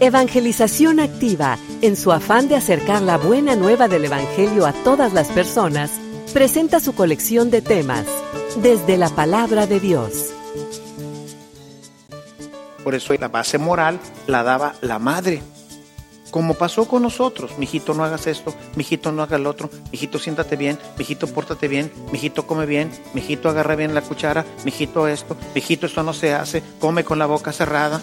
Evangelización Activa, en su afán de acercar la buena nueva del Evangelio a todas las personas, presenta su colección de temas, desde la palabra de Dios. Por eso la base moral la daba la madre. Como pasó con nosotros, mijito no hagas esto, mijito no haga el otro, mijito siéntate bien, mijito pórtate bien, mijito come bien, mijito agarra bien la cuchara, mijito esto, mijito esto no se hace, come con la boca cerrada.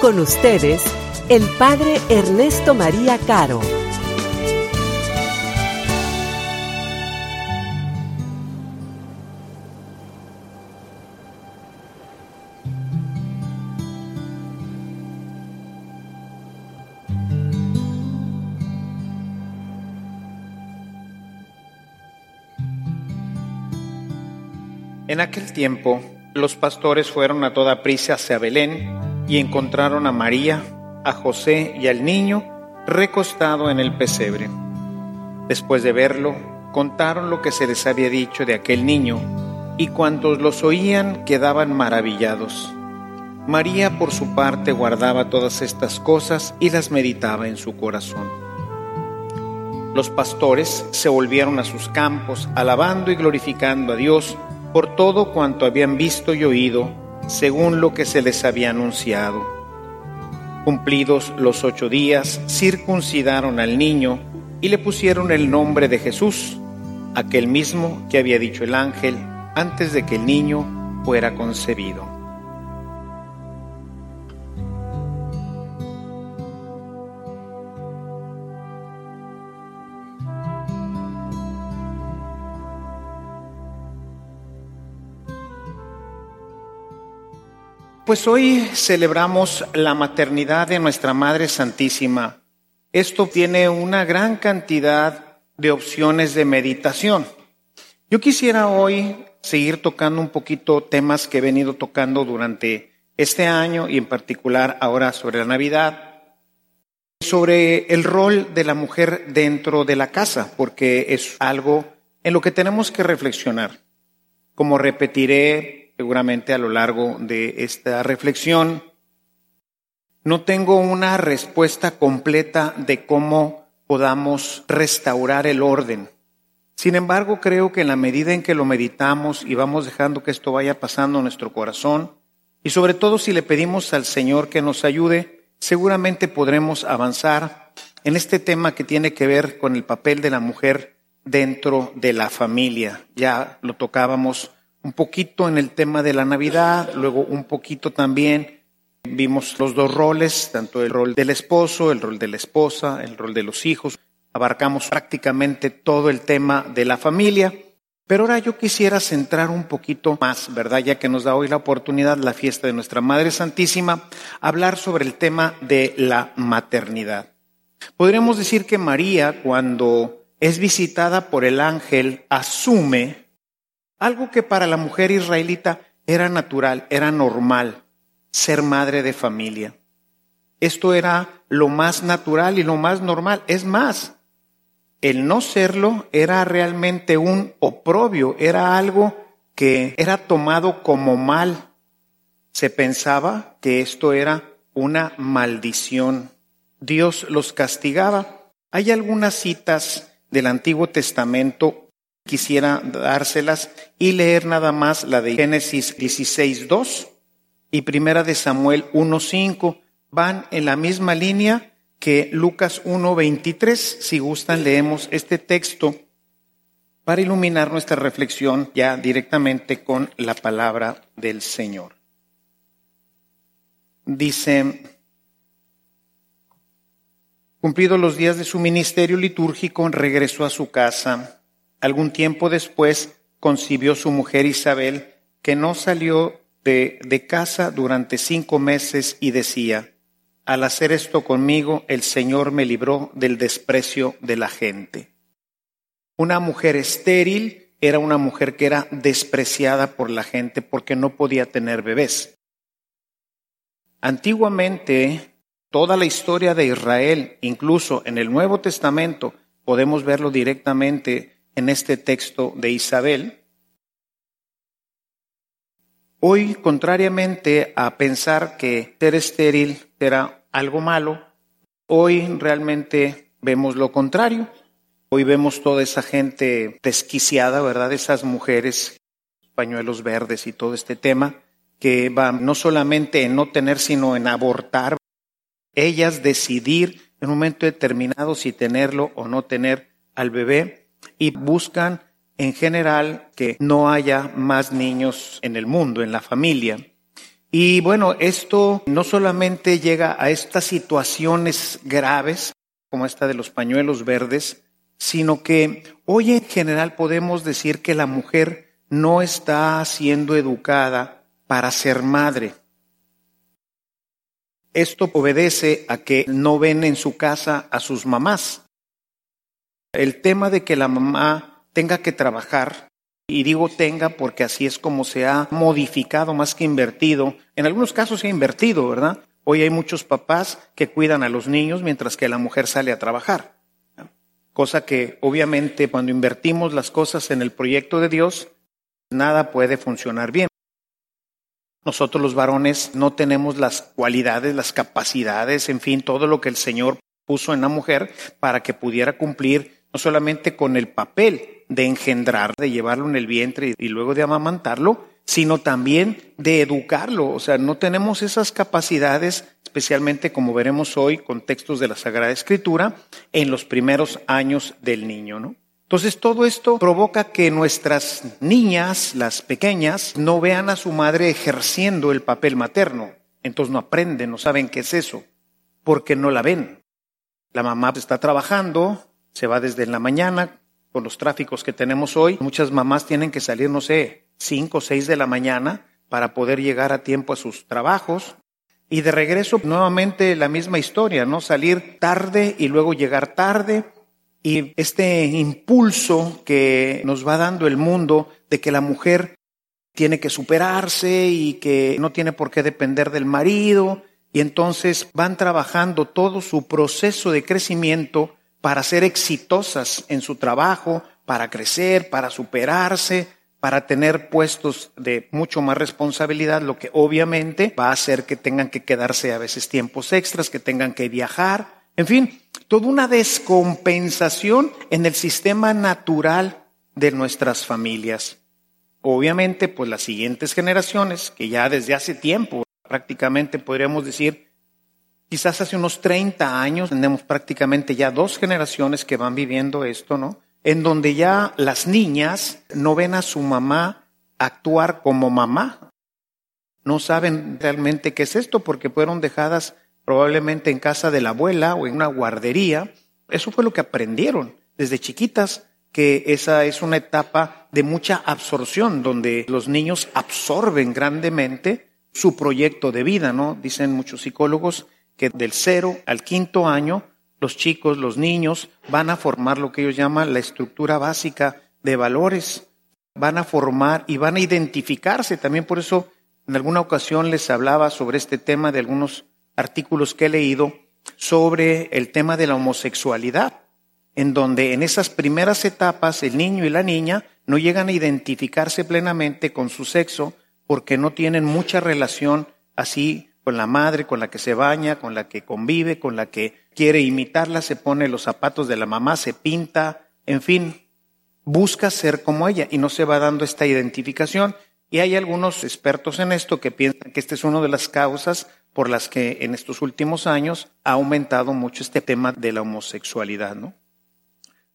Con ustedes, el Padre Ernesto María Caro. En aquel tiempo, los pastores fueron a toda prisa hacia Belén y encontraron a María, a José y al niño recostado en el pesebre. Después de verlo, contaron lo que se les había dicho de aquel niño, y cuantos los oían quedaban maravillados. María por su parte guardaba todas estas cosas y las meditaba en su corazón. Los pastores se volvieron a sus campos, alabando y glorificando a Dios por todo cuanto habían visto y oído, según lo que se les había anunciado. Cumplidos los ocho días, circuncidaron al niño y le pusieron el nombre de Jesús, aquel mismo que había dicho el ángel antes de que el niño fuera concebido. Pues hoy celebramos la maternidad de nuestra Madre Santísima. Esto tiene una gran cantidad de opciones de meditación. Yo quisiera hoy seguir tocando un poquito temas que he venido tocando durante este año y en particular ahora sobre la Navidad, sobre el rol de la mujer dentro de la casa, porque es algo en lo que tenemos que reflexionar. Como repetiré seguramente a lo largo de esta reflexión. No tengo una respuesta completa de cómo podamos restaurar el orden. Sin embargo, creo que en la medida en que lo meditamos y vamos dejando que esto vaya pasando en nuestro corazón, y sobre todo si le pedimos al Señor que nos ayude, seguramente podremos avanzar en este tema que tiene que ver con el papel de la mujer dentro de la familia. Ya lo tocábamos un poquito en el tema de la Navidad, luego un poquito también vimos los dos roles, tanto el rol del esposo, el rol de la esposa, el rol de los hijos. Abarcamos prácticamente todo el tema de la familia. Pero ahora yo quisiera centrar un poquito más, ¿verdad? Ya que nos da hoy la oportunidad, la fiesta de nuestra Madre Santísima, hablar sobre el tema de la maternidad. Podríamos decir que María, cuando es visitada por el ángel, asume algo que para la mujer israelita era natural, era normal, ser madre de familia. Esto era lo más natural y lo más normal. Es más, el no serlo era realmente un oprobio, era algo que era tomado como mal. Se pensaba que esto era una maldición. Dios los castigaba. Hay algunas citas del Antiguo Testamento quisiera dárselas y leer nada más la de Génesis 16.2 y Primera de Samuel 1.5. Van en la misma línea que Lucas 1.23. Si gustan, leemos este texto para iluminar nuestra reflexión ya directamente con la palabra del Señor. Dice, cumplidos los días de su ministerio litúrgico, regresó a su casa Algún tiempo después concibió su mujer Isabel, que no salió de, casa durante cinco meses y decía, al hacer esto conmigo, el Señor me libró del desprecio de la gente. Una mujer estéril era una mujer que era despreciada por la gente porque no podía tener bebés. Antiguamente, toda la historia de Israel, incluso en el Nuevo Testamento, podemos verlo directamente en este texto de Isabel. Hoy, contrariamente a pensar que ser estéril era algo malo, hoy realmente vemos lo contrario. Hoy vemos toda esa gente desquiciada, ¿verdad? Esas mujeres, pañuelos verdes y todo este tema, que van no solamente en no tener, sino en abortar. Ellas decidir en un momento determinado si tenerlo o no tener al bebé y buscan en general que no haya más niños en el mundo, en la familia. Y bueno, esto no solamente llega a estas situaciones graves, como esta de los pañuelos verdes, sino que hoy en general podemos decir que la mujer no está siendo educada para ser madre. Esto obedece a que no ven en su casa a sus mamás. El tema de que la mamá tenga que trabajar, y digo tenga porque así es como se ha modificado más que invertido, en algunos casos se ha invertido, ¿verdad? Hoy hay muchos papás que cuidan a los niños mientras que la mujer sale a trabajar. Cosa que obviamente cuando invertimos las cosas en el proyecto de Dios, nada puede funcionar bien. Nosotros los varones no tenemos las cualidades, las capacidades, en fin, todo lo que el Señor puso en la mujer para que pudiera cumplir no solamente con el papel de engendrar, de llevarlo en el vientre y luego de amamantarlo, sino también de educarlo. O sea, no tenemos esas capacidades, especialmente como veremos hoy con textos de la Sagrada Escritura, en los primeros años del niño, ¿no? Entonces todo esto provoca que nuestras niñas, las pequeñas, no vean a su madre ejerciendo el papel materno. Entonces no aprenden, no saben qué es eso, porque no la ven. La mamá está trabajando, se va desde la mañana, con los tráficos que tenemos hoy. Muchas mamás tienen que salir, no sé, cinco o seis de la mañana para poder llegar a tiempo a sus trabajos. Y de regreso, nuevamente la misma historia, ¿no? Salir tarde y luego llegar tarde. Y este impulso que nos va dando el mundo de que la mujer tiene que superarse y que no tiene por qué depender del marido. Y entonces van trabajando todo su proceso de crecimiento para ser exitosas en su trabajo, para crecer, para superarse, para tener puestos de mucho más responsabilidad, lo que obviamente va a hacer que tengan que quedarse a veces tiempos extras, que tengan que viajar, en fin, toda una descompensación en el sistema natural de nuestras familias. Obviamente, pues las siguientes generaciones, que ya desde hace tiempo, prácticamente podríamos decir, Quizás hace unos 30 años tenemos prácticamente ya dos generaciones que van viviendo esto, ¿no? En donde ya las niñas no ven a su mamá actuar como mamá. No saben realmente qué es esto porque fueron dejadas probablemente en casa de la abuela o en una guardería. Eso fue lo que aprendieron desde chiquitas, que esa es una etapa de mucha absorción, donde los niños absorben grandemente su proyecto de vida, ¿no? Dicen muchos psicólogos que del cero al quinto año los chicos, los niños, van a formar lo que ellos llaman la estructura básica de valores, van a formar y van a identificarse. También por eso en alguna ocasión les hablaba sobre este tema de algunos artículos que he leído sobre el tema de la homosexualidad, en donde en esas primeras etapas el niño y la niña no llegan a identificarse plenamente con su sexo porque no tienen mucha relación así con la madre, con la que se baña, con la que convive, con la que quiere imitarla, se pone los zapatos de la mamá, se pinta, en fin, busca ser como ella y no se va dando esta identificación. Y hay algunos expertos en esto que piensan que esta es una de las causas por las que en estos últimos años ha aumentado mucho este tema de la homosexualidad, ¿no?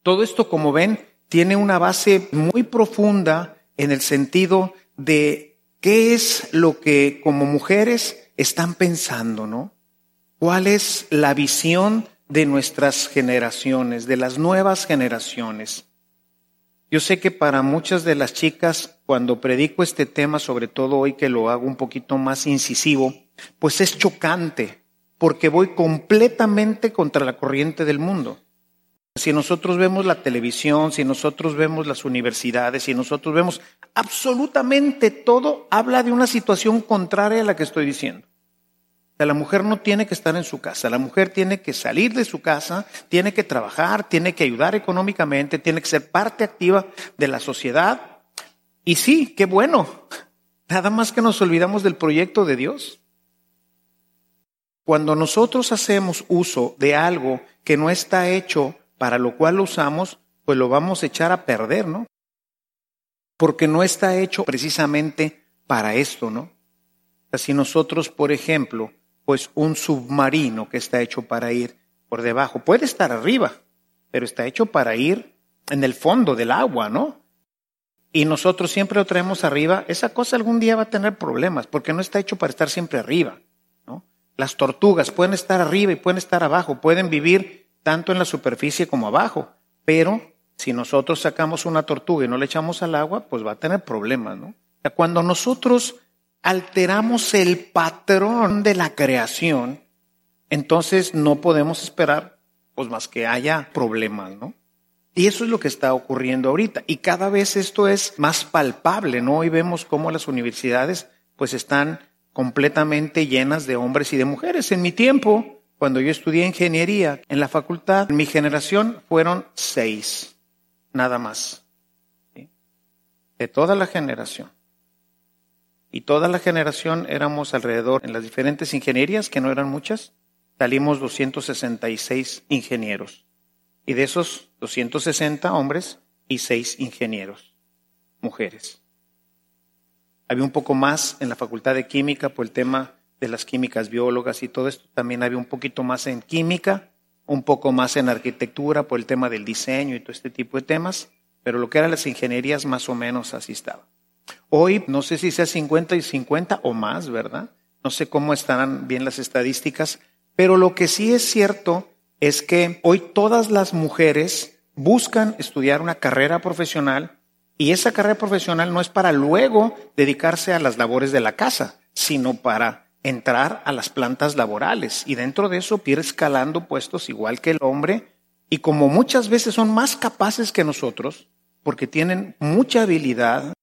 Todo esto, como ven, tiene una base muy profunda en el sentido de qué es lo que como mujeres están pensando, ¿no? ¿Cuál es la visión de nuestras generaciones, de las nuevas generaciones? Yo sé que para muchas de las chicas, cuando predico este tema, sobre todo hoy que lo hago un poquito más incisivo, pues es chocante, porque voy completamente contra la corriente del mundo. Si nosotros vemos la televisión, si nosotros vemos las universidades, si nosotros vemos absolutamente todo, habla de una situación contraria a la que estoy diciendo la mujer no tiene que estar en su casa, la mujer tiene que salir de su casa, tiene que trabajar, tiene que ayudar económicamente, tiene que ser parte activa de la sociedad. Y sí, qué bueno. Nada más que nos olvidamos del proyecto de Dios. Cuando nosotros hacemos uso de algo que no está hecho para lo cual lo usamos, pues lo vamos a echar a perder, ¿no? Porque no está hecho precisamente para esto, ¿no? Si nosotros, por ejemplo, pues un submarino que está hecho para ir por debajo. Puede estar arriba, pero está hecho para ir en el fondo del agua, ¿no? Y nosotros siempre lo traemos arriba, esa cosa algún día va a tener problemas, porque no está hecho para estar siempre arriba, ¿no? Las tortugas pueden estar arriba y pueden estar abajo, pueden vivir tanto en la superficie como abajo, pero si nosotros sacamos una tortuga y no le echamos al agua, pues va a tener problemas, ¿no? Cuando nosotros alteramos el patrón de la creación, entonces no podemos esperar pues más que haya problemas, ¿no? Y eso es lo que está ocurriendo ahorita. Y cada vez esto es más palpable, ¿no? Hoy vemos cómo las universidades pues están completamente llenas de hombres y de mujeres. En mi tiempo, cuando yo estudié ingeniería en la facultad, en mi generación fueron seis, nada más. De toda la generación. Y toda la generación éramos alrededor, en las diferentes ingenierías, que no eran muchas, salimos 266 ingenieros. Y de esos 260 hombres y 6 ingenieros, mujeres. Había un poco más en la facultad de química por el tema de las químicas biólogas y todo esto. También había un poquito más en química, un poco más en arquitectura por el tema del diseño y todo este tipo de temas. Pero lo que eran las ingenierías más o menos así estaba. Hoy no sé si sea 50 y 50 o más, ¿verdad? No sé cómo estarán bien las estadísticas, pero lo que sí es cierto es que hoy todas las mujeres buscan estudiar una carrera profesional y esa carrera profesional no es para luego dedicarse a las labores de la casa, sino para entrar a las plantas laborales y dentro de eso ir escalando puestos igual que el hombre y como muchas veces son más capaces que nosotros porque tienen mucha habilidad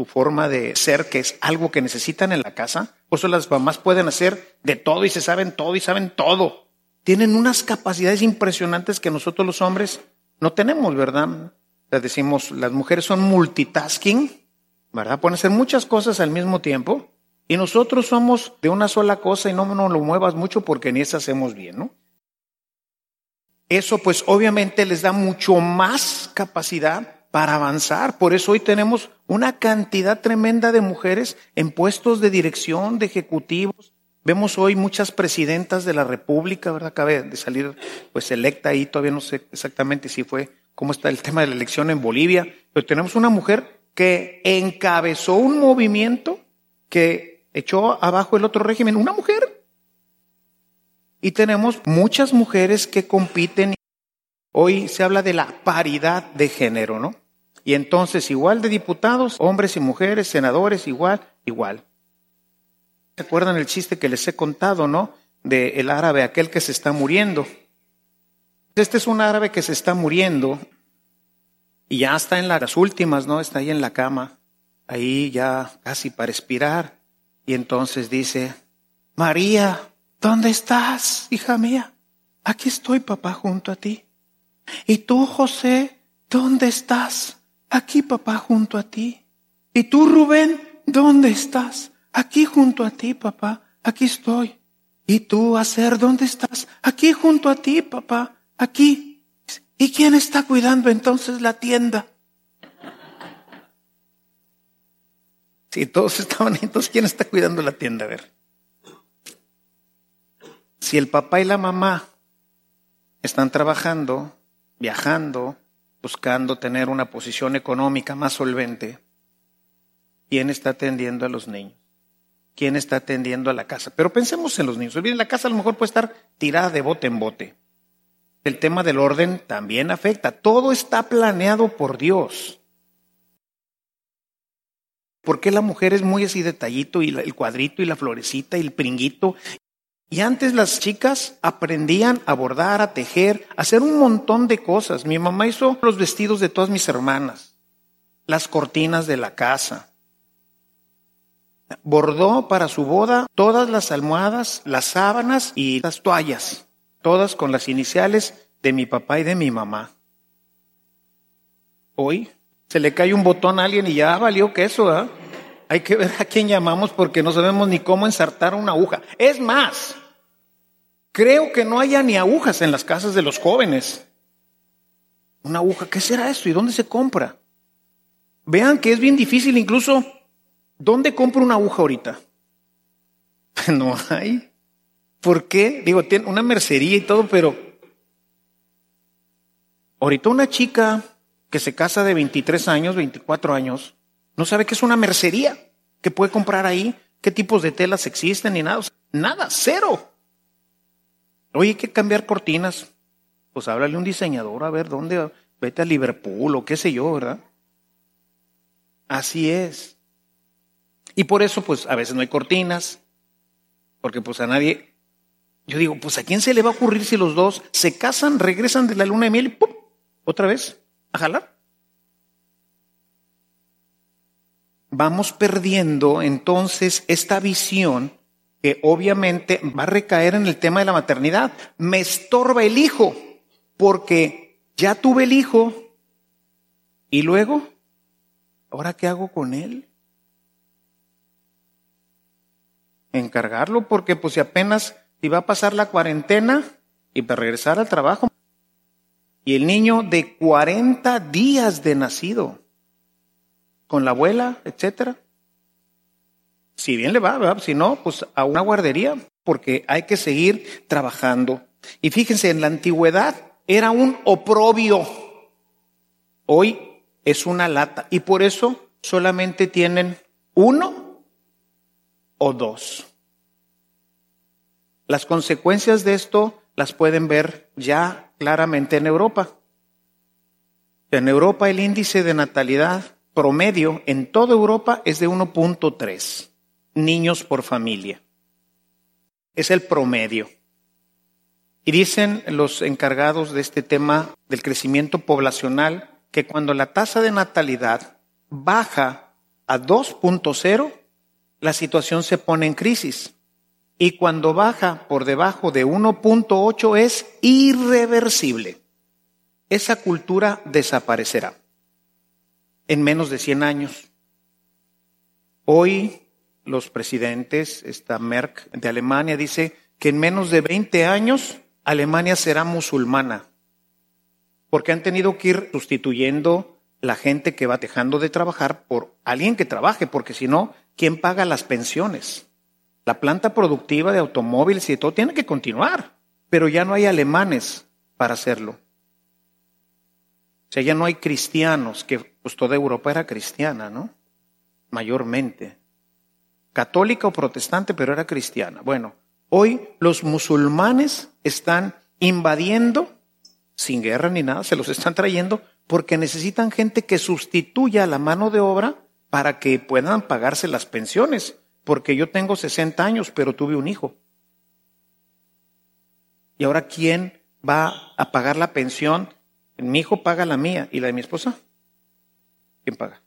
su forma de ser, que es algo que necesitan en la casa. Por eso las mamás pueden hacer de todo y se saben todo y saben todo. Tienen unas capacidades impresionantes que nosotros los hombres no tenemos, ¿verdad? Decimos, las mujeres son multitasking, ¿verdad? Pueden hacer muchas cosas al mismo tiempo. Y nosotros somos de una sola cosa y no nos lo muevas mucho porque ni eso hacemos bien, ¿no? Eso pues obviamente les da mucho más capacidad para avanzar. Por eso hoy tenemos una cantidad tremenda de mujeres en puestos de dirección, de ejecutivos. Vemos hoy muchas presidentas de la República, ¿verdad? Acaba de salir pues electa ahí, todavía no sé exactamente si fue, cómo está el tema de la elección en Bolivia, pero tenemos una mujer que encabezó un movimiento que echó abajo el otro régimen, una mujer. Y tenemos muchas mujeres que compiten Hoy se habla de la paridad de género, ¿no? Y entonces igual de diputados, hombres y mujeres, senadores, igual, igual. ¿Se acuerdan el chiste que les he contado, no? De el árabe, aquel que se está muriendo. Este es un árabe que se está muriendo y ya está en las últimas, ¿no? Está ahí en la cama, ahí ya casi para expirar. Y entonces dice, María, ¿dónde estás, hija mía? Aquí estoy, papá, junto a ti. ¿Y tú, José, dónde estás? Aquí, papá, junto a ti. ¿Y tú, Rubén, dónde estás? Aquí junto a ti, papá. Aquí estoy. ¿Y tú, Acer, dónde estás? Aquí junto a ti, papá. Aquí. ¿Y quién está cuidando entonces la tienda? Si todos estaban entonces ¿quién está cuidando la tienda? A ver. Si el papá y la mamá están trabajando, viajando, buscando tener una posición económica más solvente, ¿quién está atendiendo a los niños? ¿Quién está atendiendo a la casa? Pero pensemos en los niños. En la casa a lo mejor puede estar tirada de bote en bote. el tema del orden también afecta. Todo está planeado por Dios. ¿Por qué la mujer es muy así detallito y el cuadrito y la florecita y el pringuito? Y antes las chicas aprendían a bordar, a tejer, a hacer un montón de cosas. Mi mamá hizo los vestidos de todas mis hermanas, las cortinas de la casa. Bordó para su boda todas las almohadas, las sábanas y las toallas, todas con las iniciales de mi papá y de mi mamá. Hoy se le cae un botón a alguien y ya valió queso, ¿eh? Hay que ver a quién llamamos porque no sabemos ni cómo ensartar una aguja. Es más, creo que no haya ni agujas en las casas de los jóvenes. Una aguja, ¿qué será esto y dónde se compra? Vean que es bien difícil incluso, ¿dónde compro una aguja ahorita? No hay. ¿Por qué? Digo, tiene una mercería y todo, pero ahorita una chica que se casa de 23 años, 24 años, no sabe qué es una mercería, que puede comprar ahí, qué tipos de telas existen ni nada. Nada, cero. Oye, hay que cambiar cortinas. Pues háblale a un diseñador a ver dónde, vete a Liverpool o qué sé yo, ¿verdad? Así es. Y por eso, pues a veces no hay cortinas, porque pues a nadie, yo digo, pues a quién se le va a ocurrir si los dos se casan, regresan de la luna de miel y ¡pum! otra vez a vamos perdiendo entonces esta visión que obviamente va a recaer en el tema de la maternidad. Me estorba el hijo, porque ya tuve el hijo y luego, ¿ahora qué hago con él? Encargarlo porque pues si apenas iba a pasar la cuarentena y para regresar al trabajo. Y el niño de 40 días de nacido con la abuela, etcétera. Si bien le va, si no, pues a una guardería, porque hay que seguir trabajando. Y fíjense, en la antigüedad era un oprobio. Hoy es una lata. Y por eso solamente tienen uno o dos. Las consecuencias de esto las pueden ver ya claramente en Europa. En Europa el índice de natalidad promedio en toda Europa es de 1.3 niños por familia. Es el promedio. Y dicen los encargados de este tema del crecimiento poblacional que cuando la tasa de natalidad baja a 2.0, la situación se pone en crisis. Y cuando baja por debajo de 1.8 es irreversible. Esa cultura desaparecerá en menos de 100 años. Hoy los presidentes, esta Merck de Alemania dice que en menos de 20 años Alemania será musulmana, porque han tenido que ir sustituyendo la gente que va dejando de trabajar por alguien que trabaje, porque si no, ¿quién paga las pensiones? La planta productiva de automóviles y de todo tiene que continuar, pero ya no hay alemanes para hacerlo. O sea, ya no hay cristianos, que pues toda Europa era cristiana, ¿no? Mayormente. Católica o protestante, pero era cristiana. Bueno, hoy los musulmanes están invadiendo, sin guerra ni nada, se los están trayendo porque necesitan gente que sustituya la mano de obra para que puedan pagarse las pensiones. Porque yo tengo 60 años, pero tuve un hijo. ¿Y ahora quién va a pagar la pensión mi hijo paga la mía y la de mi esposa. ¿Quién paga?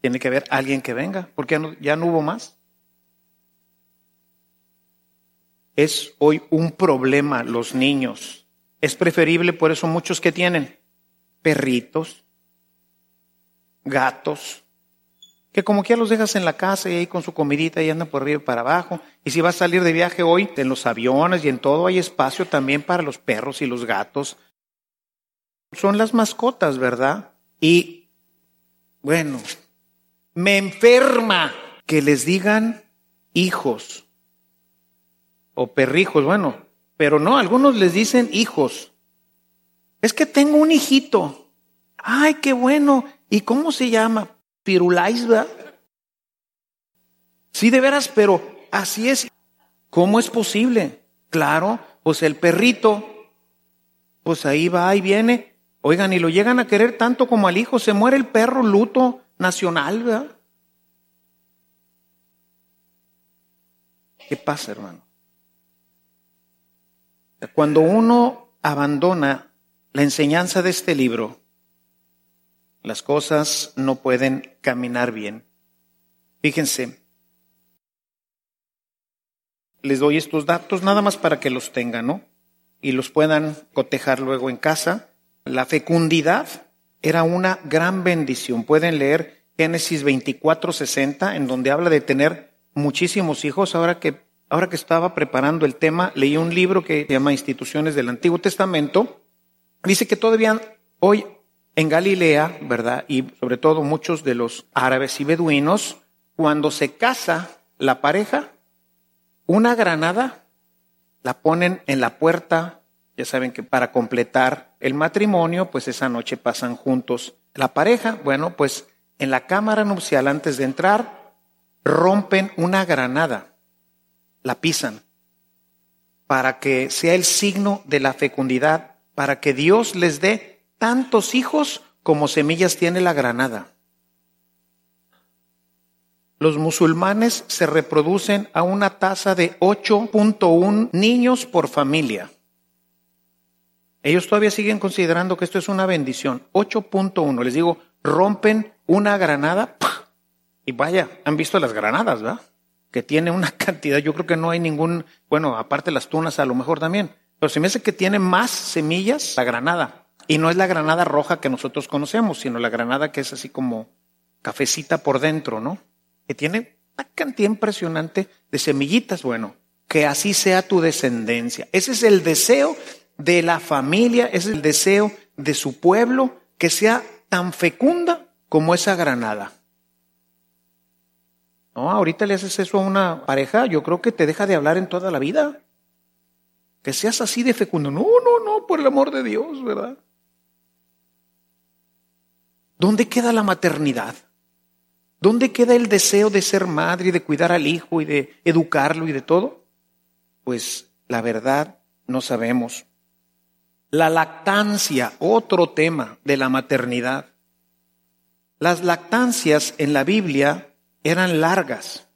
Tiene que haber alguien que venga, porque ya no, hubo más. Es hoy un problema los niños. Es preferible, por eso muchos que tienen perritos, gatos, que como que ya los dejas en la casa y ahí con su comidita y andan por arriba y para abajo. Y si vas a salir de viaje hoy, en los aviones y en todo hay espacio también para los perros y los gatos, son las mascotas, ¿verdad? Y bueno, me enferma que les digan hijos o perrijos, bueno, pero no, algunos les dicen hijos. Es que tengo un hijito. Ay, qué bueno. ¿Y cómo se llama? Pirulais. Sí, de veras, pero así es. ¿Cómo es posible? Claro, pues el perrito pues ahí va y viene. Oigan, y lo llegan a querer tanto como al hijo, se muere el perro, luto nacional, ¿verdad? ¿Qué pasa, hermano? Cuando uno abandona la enseñanza de este libro, las cosas no pueden caminar bien. Fíjense, les doy estos datos nada más para que los tengan, ¿no? Y los puedan cotejar luego en casa. La fecundidad era una gran bendición. Pueden leer Génesis 24, 60, en donde habla de tener muchísimos hijos. Ahora que, ahora que estaba preparando el tema, leí un libro que se llama Instituciones del Antiguo Testamento. Dice que todavía hoy en Galilea, ¿verdad? Y sobre todo muchos de los árabes y beduinos, cuando se casa la pareja, una granada la ponen en la puerta, ya saben que para completar el matrimonio, pues esa noche pasan juntos la pareja. Bueno, pues en la cámara nupcial antes de entrar, rompen una granada, la pisan, para que sea el signo de la fecundidad, para que Dios les dé tantos hijos como semillas tiene la granada. Los musulmanes se reproducen a una tasa de 8.1 niños por familia. Ellos todavía siguen considerando que esto es una bendición. 8.1. Les digo, rompen una granada y vaya, han visto las granadas, ¿verdad? Que tiene una cantidad, yo creo que no hay ningún, bueno, aparte las tunas a lo mejor también, pero se me hace que tiene más semillas la granada. Y no es la granada roja que nosotros conocemos, sino la granada que es así como cafecita por dentro, ¿no? que tiene una cantidad impresionante de semillitas. Bueno, que así sea tu descendencia. Ese es el deseo de la familia, es el deseo de su pueblo, que sea tan fecunda como esa granada. No, ahorita le haces eso a una pareja, yo creo que te deja de hablar en toda la vida. Que seas así de fecundo. No, no, no, por el amor de Dios, ¿verdad? ¿Dónde queda la maternidad? ¿Dónde queda el deseo de ser madre y de cuidar al hijo y de educarlo y de todo? Pues la verdad no sabemos. La lactancia, otro tema de la maternidad. Las lactancias en la Biblia eran largas.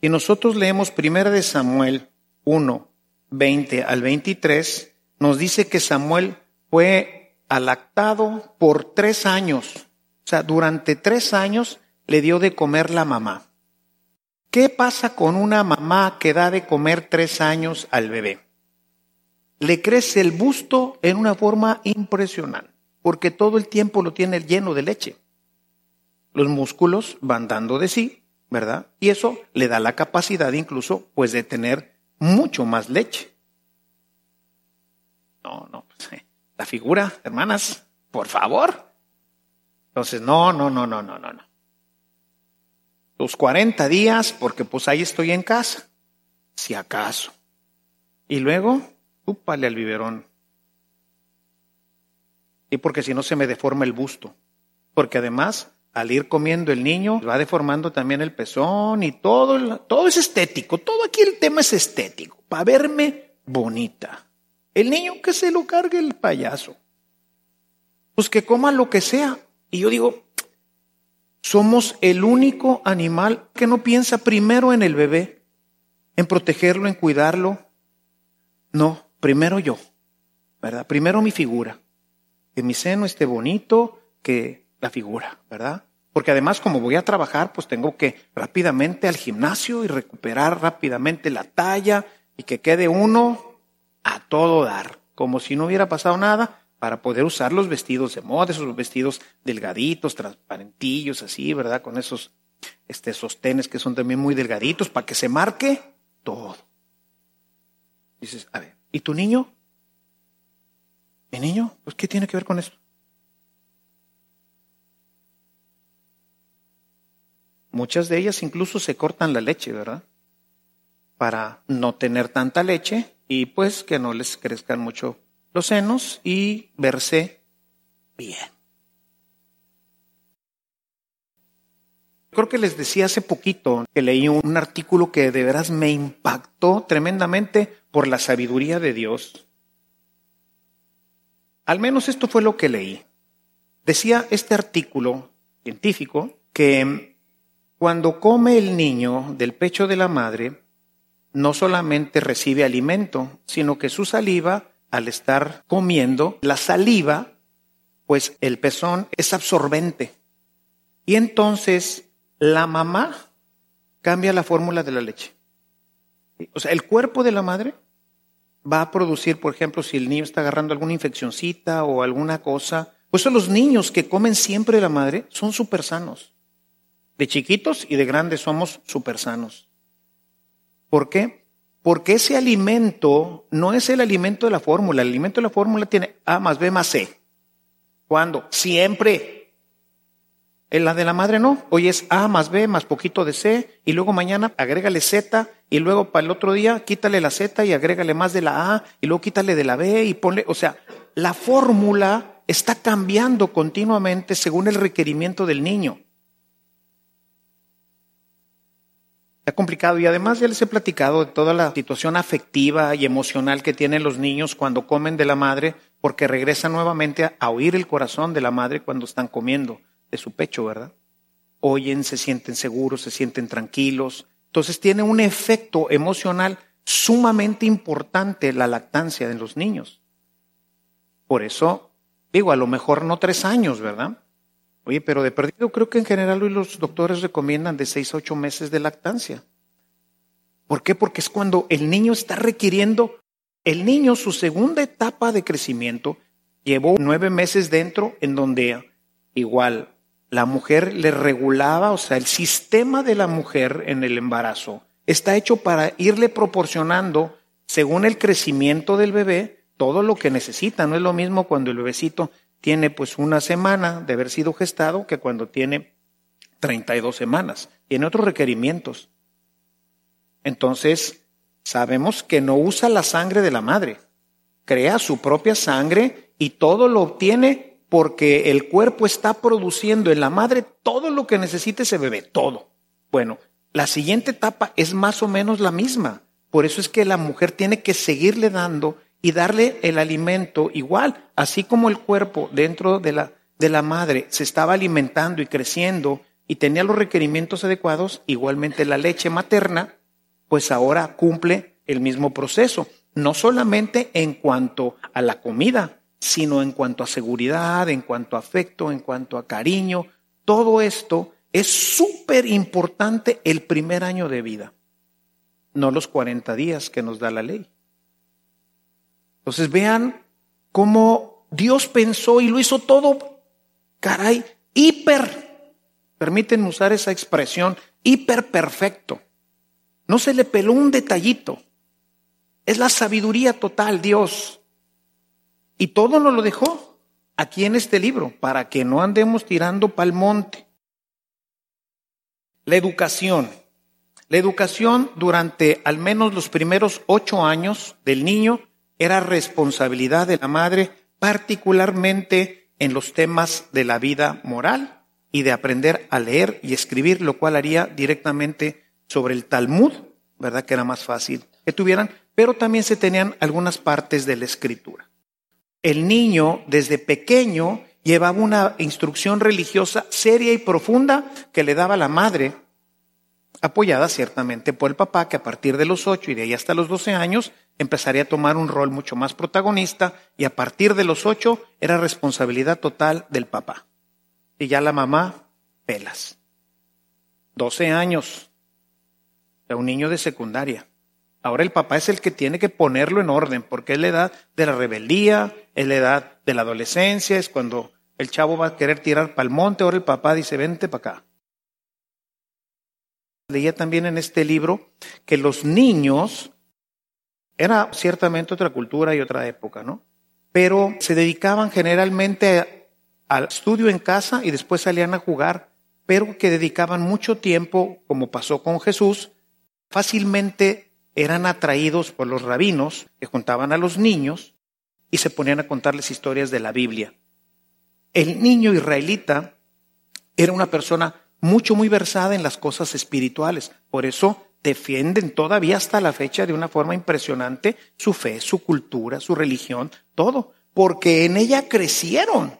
Y nosotros leemos 1 de Samuel 1, 20 al 23, nos dice que Samuel fue alactado por tres años. O sea, durante tres años le dio de comer la mamá. ¿Qué pasa con una mamá que da de comer tres años al bebé? Le crece el busto en una forma impresionante, porque todo el tiempo lo tiene lleno de leche. Los músculos van dando de sí, ¿verdad? Y eso le da la capacidad incluso, pues, de tener mucho más leche. No, no, pues, eh, la figura, hermanas, por favor. Entonces, no, no, no, no, no, no, no los 40 días, porque pues ahí estoy en casa, si acaso. Y luego, úpale al biberón. Y porque si no se me deforma el busto. Porque además, al ir comiendo el niño, va deformando también el pezón y todo, todo es estético. Todo aquí el tema es estético, para verme bonita. El niño que se lo cargue el payaso. Pues que coma lo que sea. Y yo digo, somos el único animal que no piensa primero en el bebé, en protegerlo, en cuidarlo. No, primero yo, ¿verdad? Primero mi figura. Que mi seno esté bonito, que la figura, ¿verdad? Porque además como voy a trabajar, pues tengo que rápidamente al gimnasio y recuperar rápidamente la talla y que quede uno a todo dar, como si no hubiera pasado nada, para poder usar los vestidos de moda, esos vestidos delgaditos, transparentillos, así, ¿verdad? Con esos este, sostenes que son también muy delgaditos, para que se marque todo. Dices, a ver, ¿y tu niño? ¿Mi niño? Pues, ¿qué tiene que ver con esto? Muchas de ellas incluso se cortan la leche, ¿verdad? Para no tener tanta leche y pues que no les crezcan mucho los senos y verse bien. Creo que les decía hace poquito que leí un artículo que de veras me impactó tremendamente por la sabiduría de Dios. Al menos esto fue lo que leí. Decía este artículo científico que cuando come el niño del pecho de la madre, no solamente recibe alimento, sino que su saliva, al estar comiendo, la saliva, pues el pezón es absorbente. Y entonces la mamá cambia la fórmula de la leche. O sea, el cuerpo de la madre va a producir, por ejemplo, si el niño está agarrando alguna infeccioncita o alguna cosa. Pues los niños que comen siempre la madre son súper sanos. De chiquitos y de grandes somos súper sanos. ¿Por qué? Porque ese alimento no es el alimento de la fórmula. El alimento de la fórmula tiene A más B más C. ¿Cuándo? Siempre. En la de la madre no. Hoy es A más B más poquito de C y luego mañana agrégale Z y luego para el otro día quítale la Z y agrégale más de la A y luego quítale de la B y ponle, o sea, la fórmula está cambiando continuamente según el requerimiento del niño. Está complicado y además ya les he platicado de toda la situación afectiva y emocional que tienen los niños cuando comen de la madre porque regresan nuevamente a oír el corazón de la madre cuando están comiendo de su pecho, ¿verdad? Oyen, se sienten seguros, se sienten tranquilos. Entonces tiene un efecto emocional sumamente importante la lactancia de los niños. Por eso, digo, a lo mejor no tres años, ¿verdad? Oye, pero de perdido creo que en general hoy los doctores recomiendan de seis a ocho meses de lactancia. ¿Por qué? Porque es cuando el niño está requiriendo, el niño su segunda etapa de crecimiento llevó nueve meses dentro en donde igual la mujer le regulaba, o sea, el sistema de la mujer en el embarazo está hecho para irle proporcionando, según el crecimiento del bebé, todo lo que necesita. No es lo mismo cuando el bebecito tiene pues una semana de haber sido gestado que cuando tiene 32 semanas. Tiene otros requerimientos. Entonces, sabemos que no usa la sangre de la madre, crea su propia sangre y todo lo obtiene porque el cuerpo está produciendo en la madre todo lo que necesita ese bebé, todo. Bueno, la siguiente etapa es más o menos la misma. Por eso es que la mujer tiene que seguirle dando y darle el alimento igual, así como el cuerpo dentro de la, de la madre se estaba alimentando y creciendo y tenía los requerimientos adecuados, igualmente la leche materna, pues ahora cumple el mismo proceso, no solamente en cuanto a la comida, sino en cuanto a seguridad, en cuanto a afecto, en cuanto a cariño. Todo esto es súper importante el primer año de vida, no los 40 días que nos da la ley. Entonces vean cómo Dios pensó y lo hizo todo, caray, hiper, permiten usar esa expresión, hiper perfecto. No se le peló un detallito. Es la sabiduría total, Dios. Y todo lo dejó aquí en este libro, para que no andemos tirando pa'l monte. La educación. La educación durante al menos los primeros ocho años del niño era responsabilidad de la madre, particularmente en los temas de la vida moral y de aprender a leer y escribir, lo cual haría directamente sobre el Talmud, ¿verdad? Que era más fácil que tuvieran, pero también se tenían algunas partes de la escritura el niño desde pequeño llevaba una instrucción religiosa seria y profunda que le daba la madre, apoyada ciertamente por el papá, que a partir de los ocho y de ahí hasta los doce años empezaría a tomar un rol mucho más protagonista y a partir de los ocho era responsabilidad total del papá. Y ya la mamá, pelas. Doce años, era un niño de secundaria. Ahora el papá es el que tiene que ponerlo en orden, porque es la edad de la rebeldía, es la edad de la adolescencia, es cuando el chavo va a querer tirar para el monte, ahora el papá dice, vente para acá. Leía también en este libro que los niños, era ciertamente otra cultura y otra época, ¿no? Pero se dedicaban generalmente al estudio en casa y después salían a jugar, pero que dedicaban mucho tiempo, como pasó con Jesús, fácilmente eran atraídos por los rabinos que juntaban a los niños y se ponían a contarles historias de la Biblia. El niño israelita era una persona mucho, muy versada en las cosas espirituales. Por eso defienden todavía hasta la fecha de una forma impresionante su fe, su cultura, su religión, todo. porque en ella crecieron,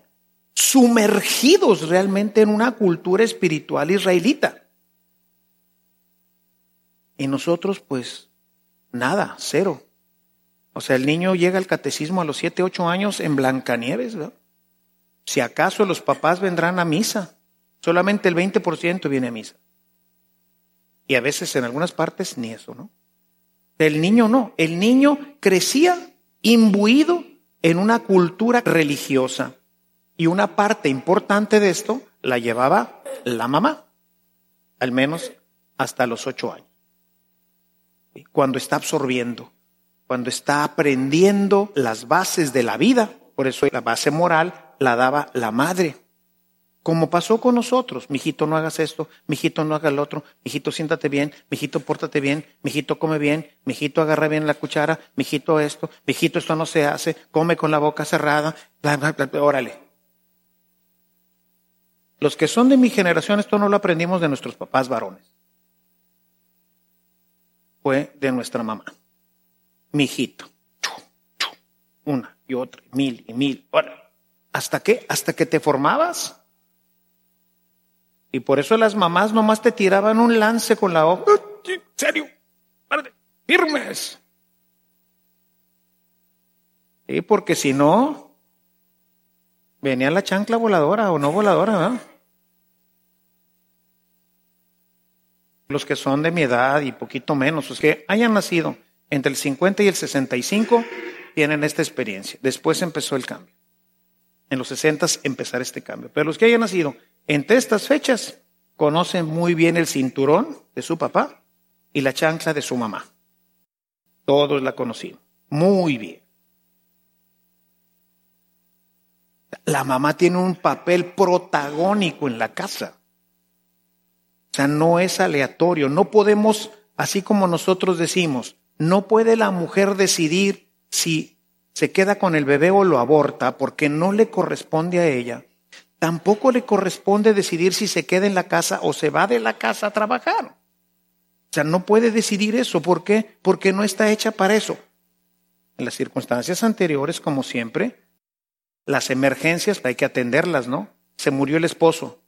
sumergidos realmente en una cultura espiritual israelita. Y nosotros, pues, nada, cero. O sea, el niño llega al catecismo a los 7, 8 años en Blancanieves, ¿verdad? Si acaso los papás vendrán a misa, solamente el 20% viene a misa. Y a veces en algunas partes ni eso, ¿no? El niño no, el niño crecía imbuido en una cultura religiosa. Y una parte importante de esto la llevaba la mamá, al menos hasta los ocho años. Cuando está absorbiendo, cuando está aprendiendo las bases de la vida, por eso la base moral la daba la madre. Como pasó con nosotros, mijito no hagas esto, mijito no hagas lo otro, mijito siéntate bien, mijito pórtate bien, mijito come bien, mijito agarra bien la cuchara, mijito esto, mijito esto no se hace, come con la boca cerrada, bla, bla, bla, órale. Los que son de mi generación, esto no lo aprendimos de nuestros papás varones. Fue de nuestra mamá. Mijito. Una y otra, mil y mil. ¿Hasta qué? Hasta que te formabas. Y por eso las mamás nomás te tiraban un lance con la hoja. ¿Serio? firmes. Y porque si no, venía la chancla voladora o no voladora, ¿verdad? Los que son de mi edad y poquito menos, los que hayan nacido entre el 50 y el 65, tienen esta experiencia. Después empezó el cambio. En los 60 empezar este cambio. Pero los que hayan nacido entre estas fechas conocen muy bien el cinturón de su papá y la chancla de su mamá. Todos la conocimos. Muy bien. La mamá tiene un papel protagónico en la casa. O sea, no es aleatorio. No podemos, así como nosotros decimos, no puede la mujer decidir si se queda con el bebé o lo aborta porque no le corresponde a ella tampoco le corresponde decidir si se queda en la casa o se va de la casa a trabajar. O sea, no puede decidir eso. ¿Por qué? Porque no está hecha para eso. En las circunstancias anteriores, como siempre, las emergencias hay que atenderlas, ¿no? Se murió el esposo.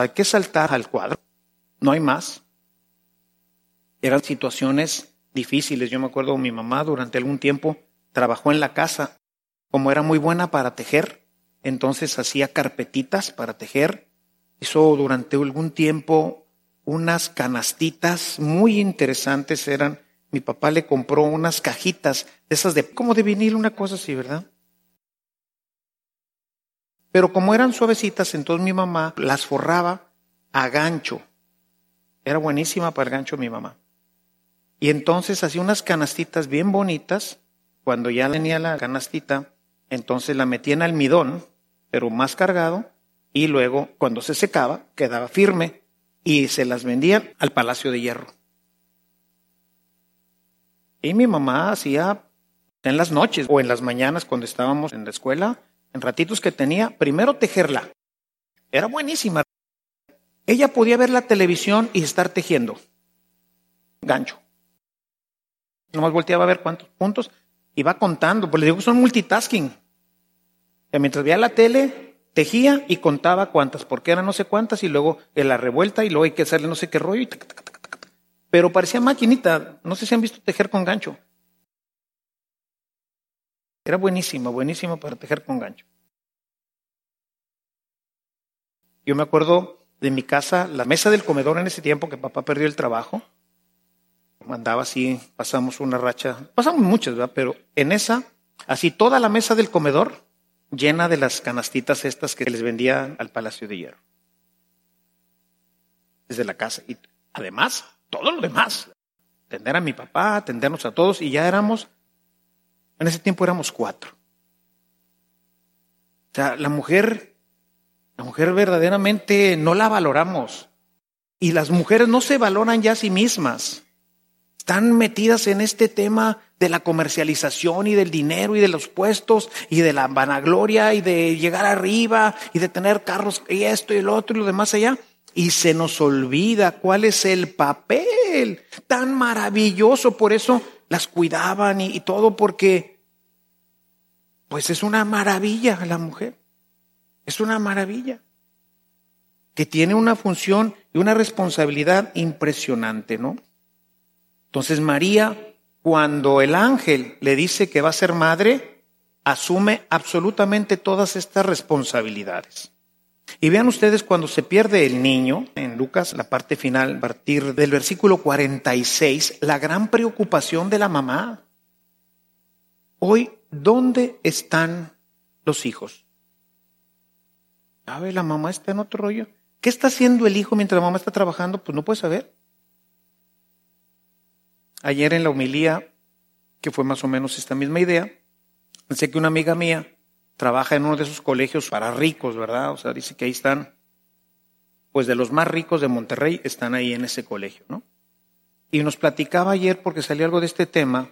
Hay que saltar al cuadro. No hay más. Eran situaciones difíciles. Yo me acuerdo, mi mamá durante algún tiempo trabajó en la casa. Como era muy buena para tejer, entonces hacía carpetitas para tejer. Hizo durante algún tiempo unas canastitas muy interesantes. Eran, mi papá le compró unas cajitas, esas de, como de vinil, una cosa así, ¿verdad? Pero como eran suavecitas, entonces mi mamá las forraba a gancho. Era buenísima para el gancho mi mamá. Y entonces hacía unas canastitas bien bonitas. Cuando ya tenía la canastita, entonces la metía en almidón, pero más cargado, y luego cuando se secaba quedaba firme y se las vendían al Palacio de Hierro. Y mi mamá hacía en las noches o en las mañanas cuando estábamos en la escuela, en ratitos que tenía, primero tejerla. Era buenísima. Ella podía ver la televisión y estar tejiendo. Gancho. Nomás volteaba a ver cuántos puntos y va contando, pues le digo que son multitasking. Que mientras veía la tele, tejía y contaba cuántas, porque eran no sé cuántas, y luego en la revuelta, y luego hay que hacerle no sé qué rollo. Y Pero parecía maquinita. No sé si han visto tejer con gancho. Era buenísimo, buenísimo para tejer con gancho. Yo me acuerdo de mi casa, la mesa del comedor en ese tiempo que papá perdió el trabajo. Mandaba así, pasamos una racha, pasamos muchas, ¿verdad? Pero en esa, así toda la mesa del comedor llena de las canastitas estas que les vendía al Palacio de Hierro. Desde la casa. Y además, todo lo demás. Atender a mi papá, atendernos a todos, y ya éramos, en ese tiempo éramos cuatro. O sea, la mujer, la mujer verdaderamente no la valoramos. Y las mujeres no se valoran ya a sí mismas. Están metidas en este tema de la comercialización y del dinero y de los puestos y de la vanagloria y de llegar arriba y de tener carros y esto y el otro y lo demás allá. Y se nos olvida cuál es el papel tan maravilloso. Por eso las cuidaban y, todo porque pues es una maravilla la mujer. Es una maravilla. Que tiene una función y una responsabilidad impresionante, ¿no? Entonces María, cuando el ángel le dice que va a ser madre, asume absolutamente todas estas responsabilidades. Y vean ustedes cuando se pierde el niño, en Lucas, la parte final, a partir del versículo 46, la gran preocupación de la mamá. Hoy, ¿dónde están los hijos? ¿Sabe? La mamá está en otro rollo. ¿Qué está haciendo el hijo mientras la mamá está trabajando? Pues no puede saber. Ayer en la homilía, que fue más o menos esta misma idea, pensé que una amiga mía trabaja en uno de esos colegios para ricos, ¿verdad? O sea, dice que ahí están, pues de los más ricos de Monterrey están ahí en ese colegio, ¿no? Y nos platicaba ayer, porque salió algo de este tema,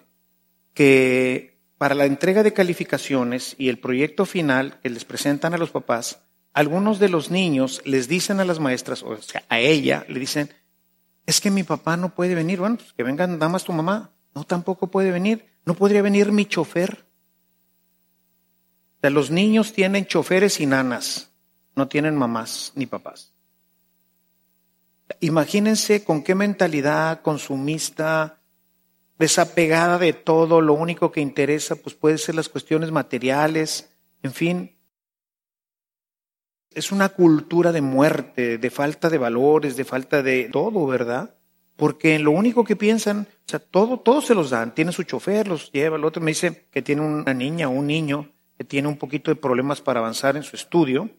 que para la entrega de calificaciones y el proyecto final que les presentan a los papás, algunos de los niños les dicen a las maestras, o sea, a ella, le dicen, es que mi papá no puede venir, bueno, pues que vengan nada más tu mamá, no tampoco puede venir, no podría venir mi chofer los niños tienen choferes y nanas, no tienen mamás ni papás. Imagínense con qué mentalidad consumista, desapegada de todo, lo único que interesa pues puede ser las cuestiones materiales, en fin. Es una cultura de muerte, de falta de valores, de falta de todo, ¿verdad? Porque lo único que piensan, o sea, todo, todo se los dan. Tiene su chofer, los lleva, el otro me dice que tiene una niña o un niño tiene un poquito de problemas para avanzar en su estudio,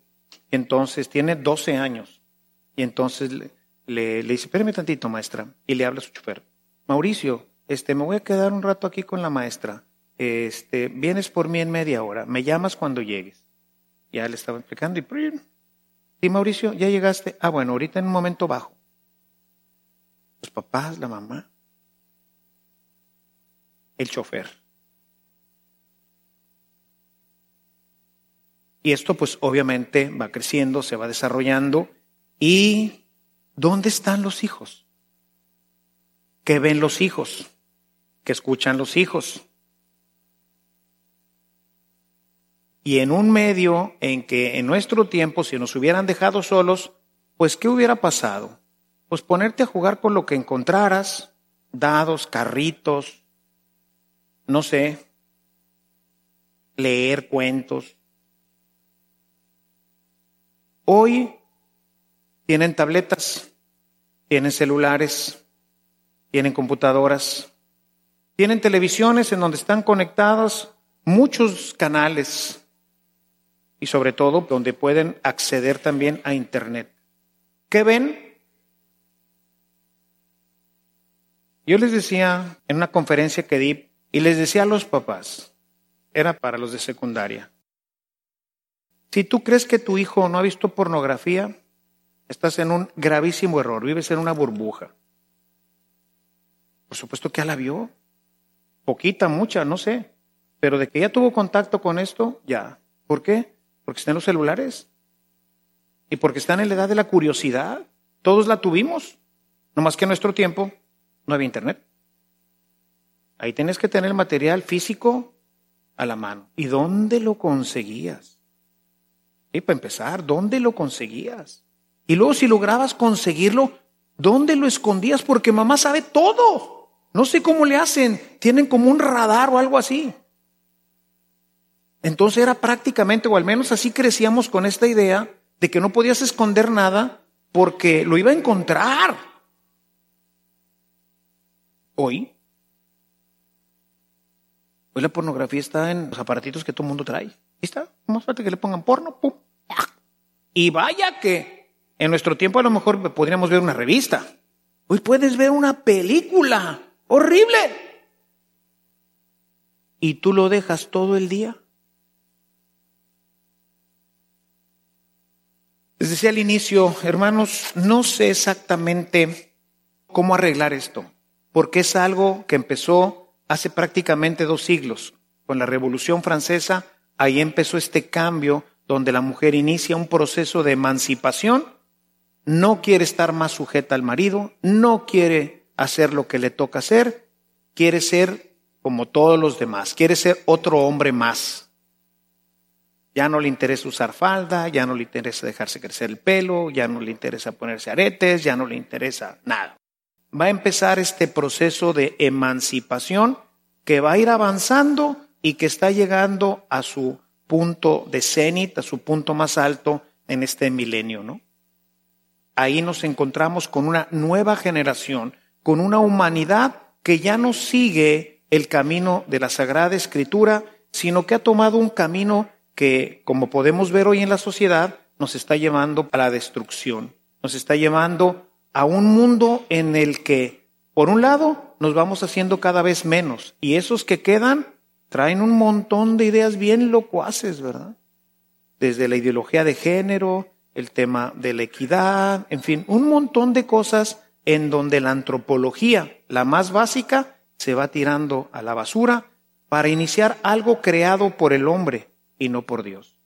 entonces tiene 12 años, y entonces le, le, dice, espérame tantito, maestra, y le habla a su chofer, Mauricio, este, me voy a quedar un rato aquí con la maestra, este, vienes por mí en media hora, me llamas cuando llegues. Ya le estaba explicando, y, sí, Mauricio, ya llegaste, ah, bueno, ahorita en un momento bajo. Los papás, la mamá, el chofer. Y esto pues obviamente va creciendo, se va desarrollando. ¿Y dónde están los hijos? ¿Qué ven los hijos? ¿Qué escuchan los hijos? Y en un medio en que en nuestro tiempo, si nos hubieran dejado solos, pues ¿qué hubiera pasado? Pues ponerte a jugar con lo que encontraras, dados, carritos, no sé, leer cuentos, Hoy tienen tabletas, tienen celulares, tienen computadoras, tienen televisiones en donde están conectados muchos canales y sobre todo donde pueden acceder también a Internet. ¿Qué ven? Yo les decía en una conferencia que di y les decía a los papás, era para los de secundaria, si tú crees que tu hijo no ha visto pornografía, estás en un gravísimo error, vives en una burbuja. Por supuesto que ya la vio, poquita, mucha, no sé, pero de que ya tuvo contacto con esto, ya. ¿Por qué? Porque están en los celulares y porque están en la edad de la curiosidad. Todos la tuvimos, no más que en nuestro tiempo no había internet. Ahí tienes que tener material físico a la mano. ¿Y dónde lo conseguías? Y para empezar, ¿dónde lo conseguías? Y luego si lograbas conseguirlo, ¿dónde lo escondías? Porque mamá sabe todo. No sé cómo le hacen. Tienen como un radar o algo así. Entonces era prácticamente, o al menos así crecíamos con esta idea de que no podías esconder nada porque lo iba a encontrar. Hoy, hoy la pornografía está en los aparatitos que todo el mundo trae está, más falta que le pongan porno, pum. Y vaya que en nuestro tiempo a lo mejor podríamos ver una revista. Hoy puedes ver una película horrible. Y tú lo dejas todo el día. Les decía al inicio, hermanos, no sé exactamente cómo arreglar esto, porque es algo que empezó hace prácticamente dos siglos, con la Revolución Francesa ahí empezó este cambio donde la mujer inicia un proceso de emancipación, no quiere estar más sujeta al marido, no quiere hacer lo que le toca hacer, quiere ser como todos los demás, quiere ser otro hombre más. Ya no le interesa usar falda, ya no le interesa dejarse crecer el pelo, ya no le interesa ponerse aretes, ya no le interesa nada. Va a empezar este proceso de emancipación que va a ir avanzando y que está llegando a su punto de cenit, a su punto más alto en este milenio, ¿no? Ahí nos encontramos con una nueva generación, con una humanidad que ya no sigue el camino de la Sagrada Escritura, sino que ha tomado un camino que, como podemos ver hoy en la sociedad, nos está llevando a la destrucción, nos está llevando a un mundo en el que, por un lado, nos vamos haciendo cada vez menos y esos que quedan traen un montón de ideas bien locuaces, ¿verdad? Desde la ideología de género, el tema de la equidad, en fin, un montón de cosas en donde la antropología, la más básica, se va tirando a la basura para iniciar algo creado por el hombre y no por Dios.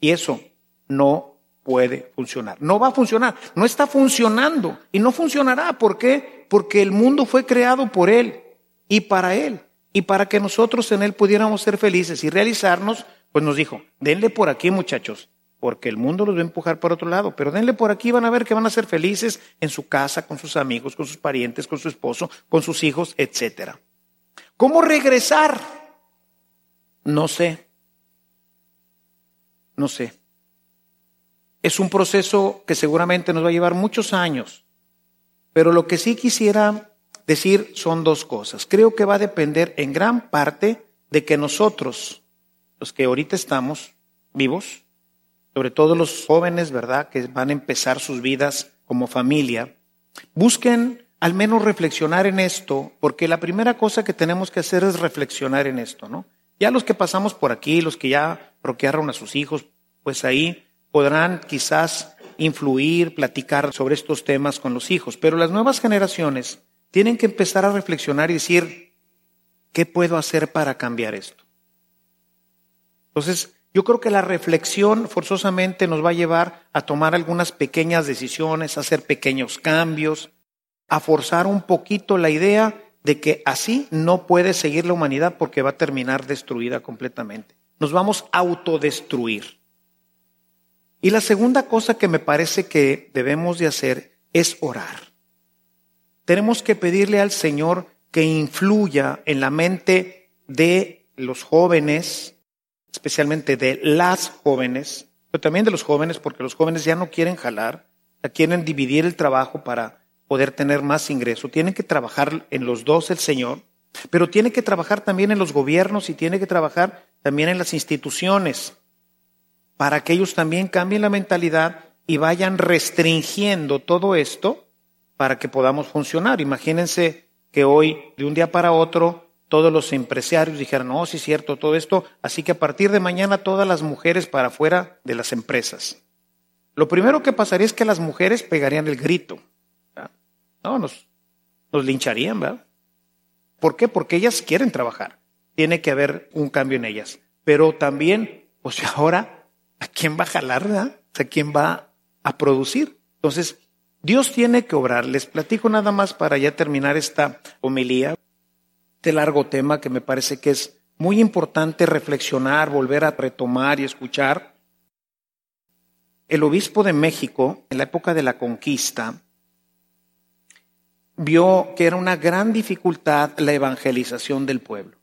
Y eso no puede funcionar. No va a funcionar. No está funcionando y no funcionará. ¿Por qué? Porque el mundo fue creado por Él y para Él. Y para que nosotros en Él pudiéramos ser felices y realizarnos, pues nos dijo, denle por aquí muchachos, porque el mundo los va a empujar por otro lado, pero denle por aquí, van a ver que van a ser felices en su casa, con sus amigos, con sus parientes, con su esposo, con sus hijos, etcétera. ¿Cómo regresar? No sé. No sé. Es un proceso que seguramente nos va a llevar muchos años, pero lo que sí quisiera decir son dos cosas. Creo que va a depender en gran parte de que nosotros, los que ahorita estamos vivos, sobre todo los jóvenes, ¿verdad?, que van a empezar sus vidas como familia, busquen al menos reflexionar en esto, porque la primera cosa que tenemos que hacer es reflexionar en esto, ¿no? Ya los que pasamos por aquí, los que ya roquearon a sus hijos, pues ahí podrán quizás influir, platicar sobre estos temas con los hijos. Pero las nuevas generaciones tienen que empezar a reflexionar y decir, ¿qué puedo hacer para cambiar esto? Entonces, yo creo que la reflexión forzosamente nos va a llevar a tomar algunas pequeñas decisiones, a hacer pequeños cambios, a forzar un poquito la idea de que así no puede seguir la humanidad porque va a terminar destruida completamente. Nos vamos a autodestruir. Y la segunda cosa que me parece que debemos de hacer es orar. Tenemos que pedirle al Señor que influya en la mente de los jóvenes, especialmente de las jóvenes, pero también de los jóvenes, porque los jóvenes ya no quieren jalar, ya quieren dividir el trabajo para poder tener más ingreso. Tiene que trabajar en los dos el Señor, pero tiene que trabajar también en los gobiernos y tiene que trabajar también en las instituciones para que ellos también cambien la mentalidad y vayan restringiendo todo esto para que podamos funcionar. Imagínense que hoy, de un día para otro, todos los empresarios dijeran, no, sí es cierto, todo esto, así que a partir de mañana todas las mujeres para afuera de las empresas. Lo primero que pasaría es que las mujeres pegarían el grito. No, nos, lincharían, ¿verdad? ¿Por qué? Porque ellas quieren trabajar. Tiene que haber un cambio en ellas. Pero también, pues ahora, ¿a quién va a jalar, verdad? ¿a quién va a producir? Entonces, Dios tiene que obrar. Les platico nada más para ya terminar esta homilía, este largo tema que me parece que es muy importante reflexionar, volver a retomar y escuchar. El obispo de México, en la época de la conquista, vio que era una gran dificultad la evangelización del pueblo.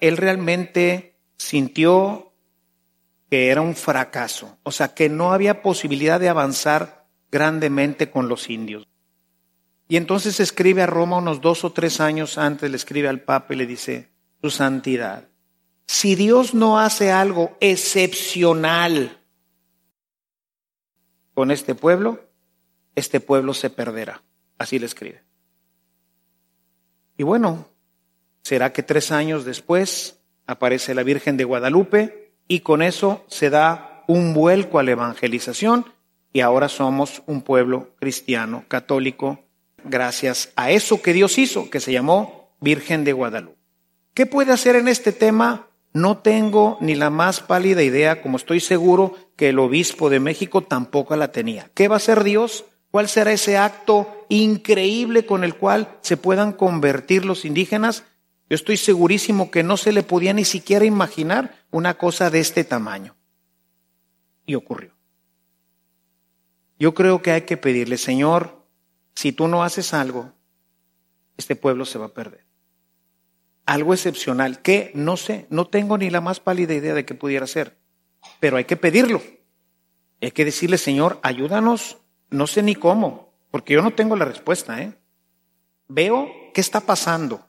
Él realmente sintió que era un fracaso, o sea, que no había posibilidad de avanzar grandemente con los indios. Y entonces escribe a Roma unos dos o tres años antes, le escribe al Papa y le dice, Su Santidad, si Dios no hace algo excepcional con este pueblo, este pueblo se perderá. Así le escribe. Y bueno, será que tres años después aparece la Virgen de Guadalupe y con eso se da un vuelco a la evangelización y ahora somos un pueblo cristiano, católico, gracias a eso que Dios hizo, que se llamó Virgen de Guadalupe. ¿Qué puede hacer en este tema? No tengo ni la más pálida idea, como estoy seguro que el obispo de México tampoco la tenía. ¿Qué va a hacer Dios? ¿Cuál será ese acto increíble con el cual se puedan convertir los indígenas? Yo estoy segurísimo que no se le podía ni siquiera imaginar una cosa de este tamaño. Y ocurrió. Yo creo que hay que pedirle, Señor, si tú no haces algo, este pueblo se va a perder. Algo excepcional que no sé, no tengo ni la más pálida idea de qué pudiera ser, pero hay que pedirlo. Hay que decirle, Señor, ayúdanos, no sé ni cómo, porque yo no tengo la respuesta. ¿eh? Veo qué está pasando,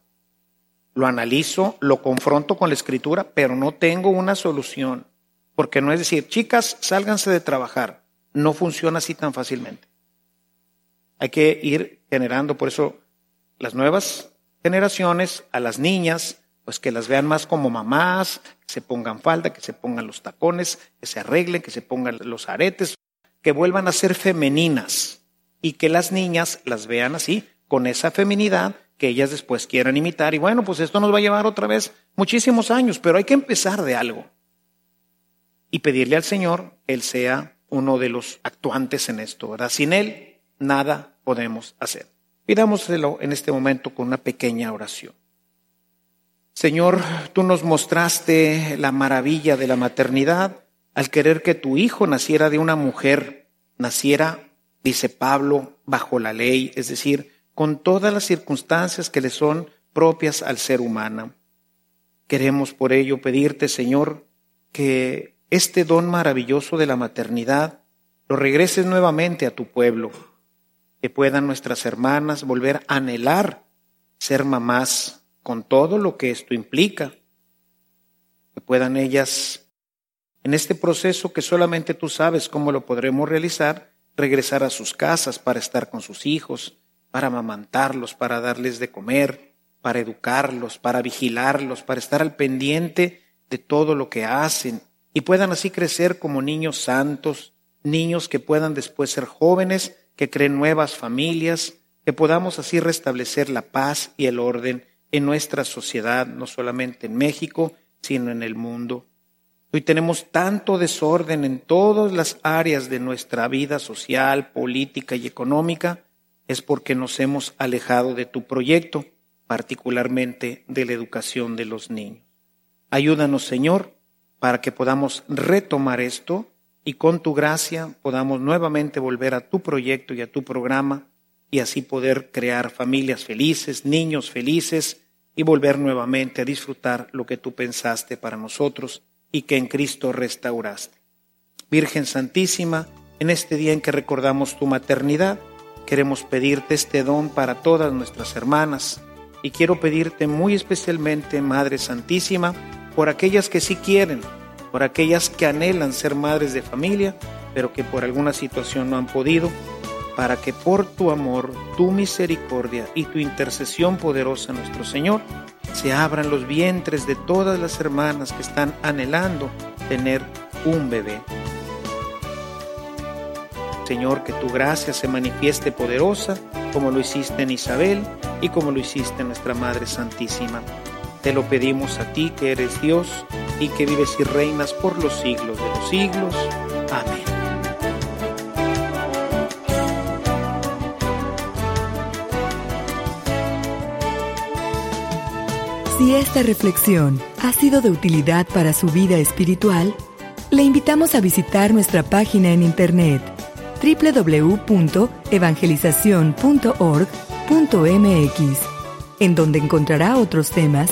lo analizo, lo confronto con la escritura, pero no tengo una solución. Porque no es decir, chicas, sálganse de trabajar. No funciona así tan fácilmente. Hay que ir generando, por eso, las nuevas generaciones, a las niñas, pues que las vean más como mamás, que se pongan falda, que se pongan los tacones, que se arreglen, que se pongan los aretes, que vuelvan a ser femeninas y que las niñas las vean así, con esa feminidad que ellas después quieran imitar. Y bueno, pues esto nos va a llevar otra vez muchísimos años, pero hay que empezar de algo. Y pedirle al Señor, Él sea uno de los actuantes en esto. Sin Él, nada podemos hacer. Pidámoselo en este momento con una pequeña oración. Señor, tú nos mostraste la maravilla de la maternidad al querer que tu hijo naciera de una mujer, naciera, dice Pablo, bajo la ley, es decir, con todas las circunstancias que le son propias al ser humano. Queremos por ello pedirte, Señor, que este don maravilloso de la maternidad lo regreses nuevamente a tu pueblo, que puedan nuestras hermanas volver a anhelar ser mamás con todo lo que esto implica, que puedan ellas, en este proceso que solamente tú sabes cómo lo podremos realizar, regresar a sus casas para estar con sus hijos, para amamantarlos, para darles de comer, para educarlos, para vigilarlos, para estar al pendiente de todo lo que hacen y puedan así crecer como niños santos, niños que puedan después ser jóvenes, que creen nuevas familias, que podamos así restablecer la paz y el orden en nuestra sociedad, no solamente en México, sino en el mundo. Hoy tenemos tanto desorden en todas las áreas de nuestra vida social, política y económica, es porque nos hemos alejado de tu proyecto, particularmente de la educación de los niños. Ayúdanos, Señor, para que podamos retomar esto y con tu gracia podamos nuevamente volver a tu proyecto y a tu programa y así poder crear familias felices, niños felices y volver nuevamente a disfrutar lo que tú pensaste para nosotros y que en Cristo restauraste. Virgen Santísima, en este día en que recordamos tu maternidad, Queremos pedirte este don para todas nuestras hermanas y quiero pedirte muy especialmente, Madre Santísima, por aquellas que sí quieren, por aquellas que anhelan ser madres de familia, pero que por alguna situación no han podido, para que por tu amor, tu misericordia y tu intercesión poderosa, nuestro Señor, se abran los vientres de todas las hermanas que están anhelando tener un bebé. Señor, que tu gracia se manifieste poderosa, como lo hiciste en Isabel y como lo hiciste en nuestra Madre Santísima. Te lo pedimos a ti, que eres Dios y que vives y reinas por los siglos de los siglos. Amén. Si esta reflexión ha sido de utilidad para su vida espiritual, le invitamos a visitar nuestra página en internet www.evangelizacion.org.mx, en donde encontrará otros temas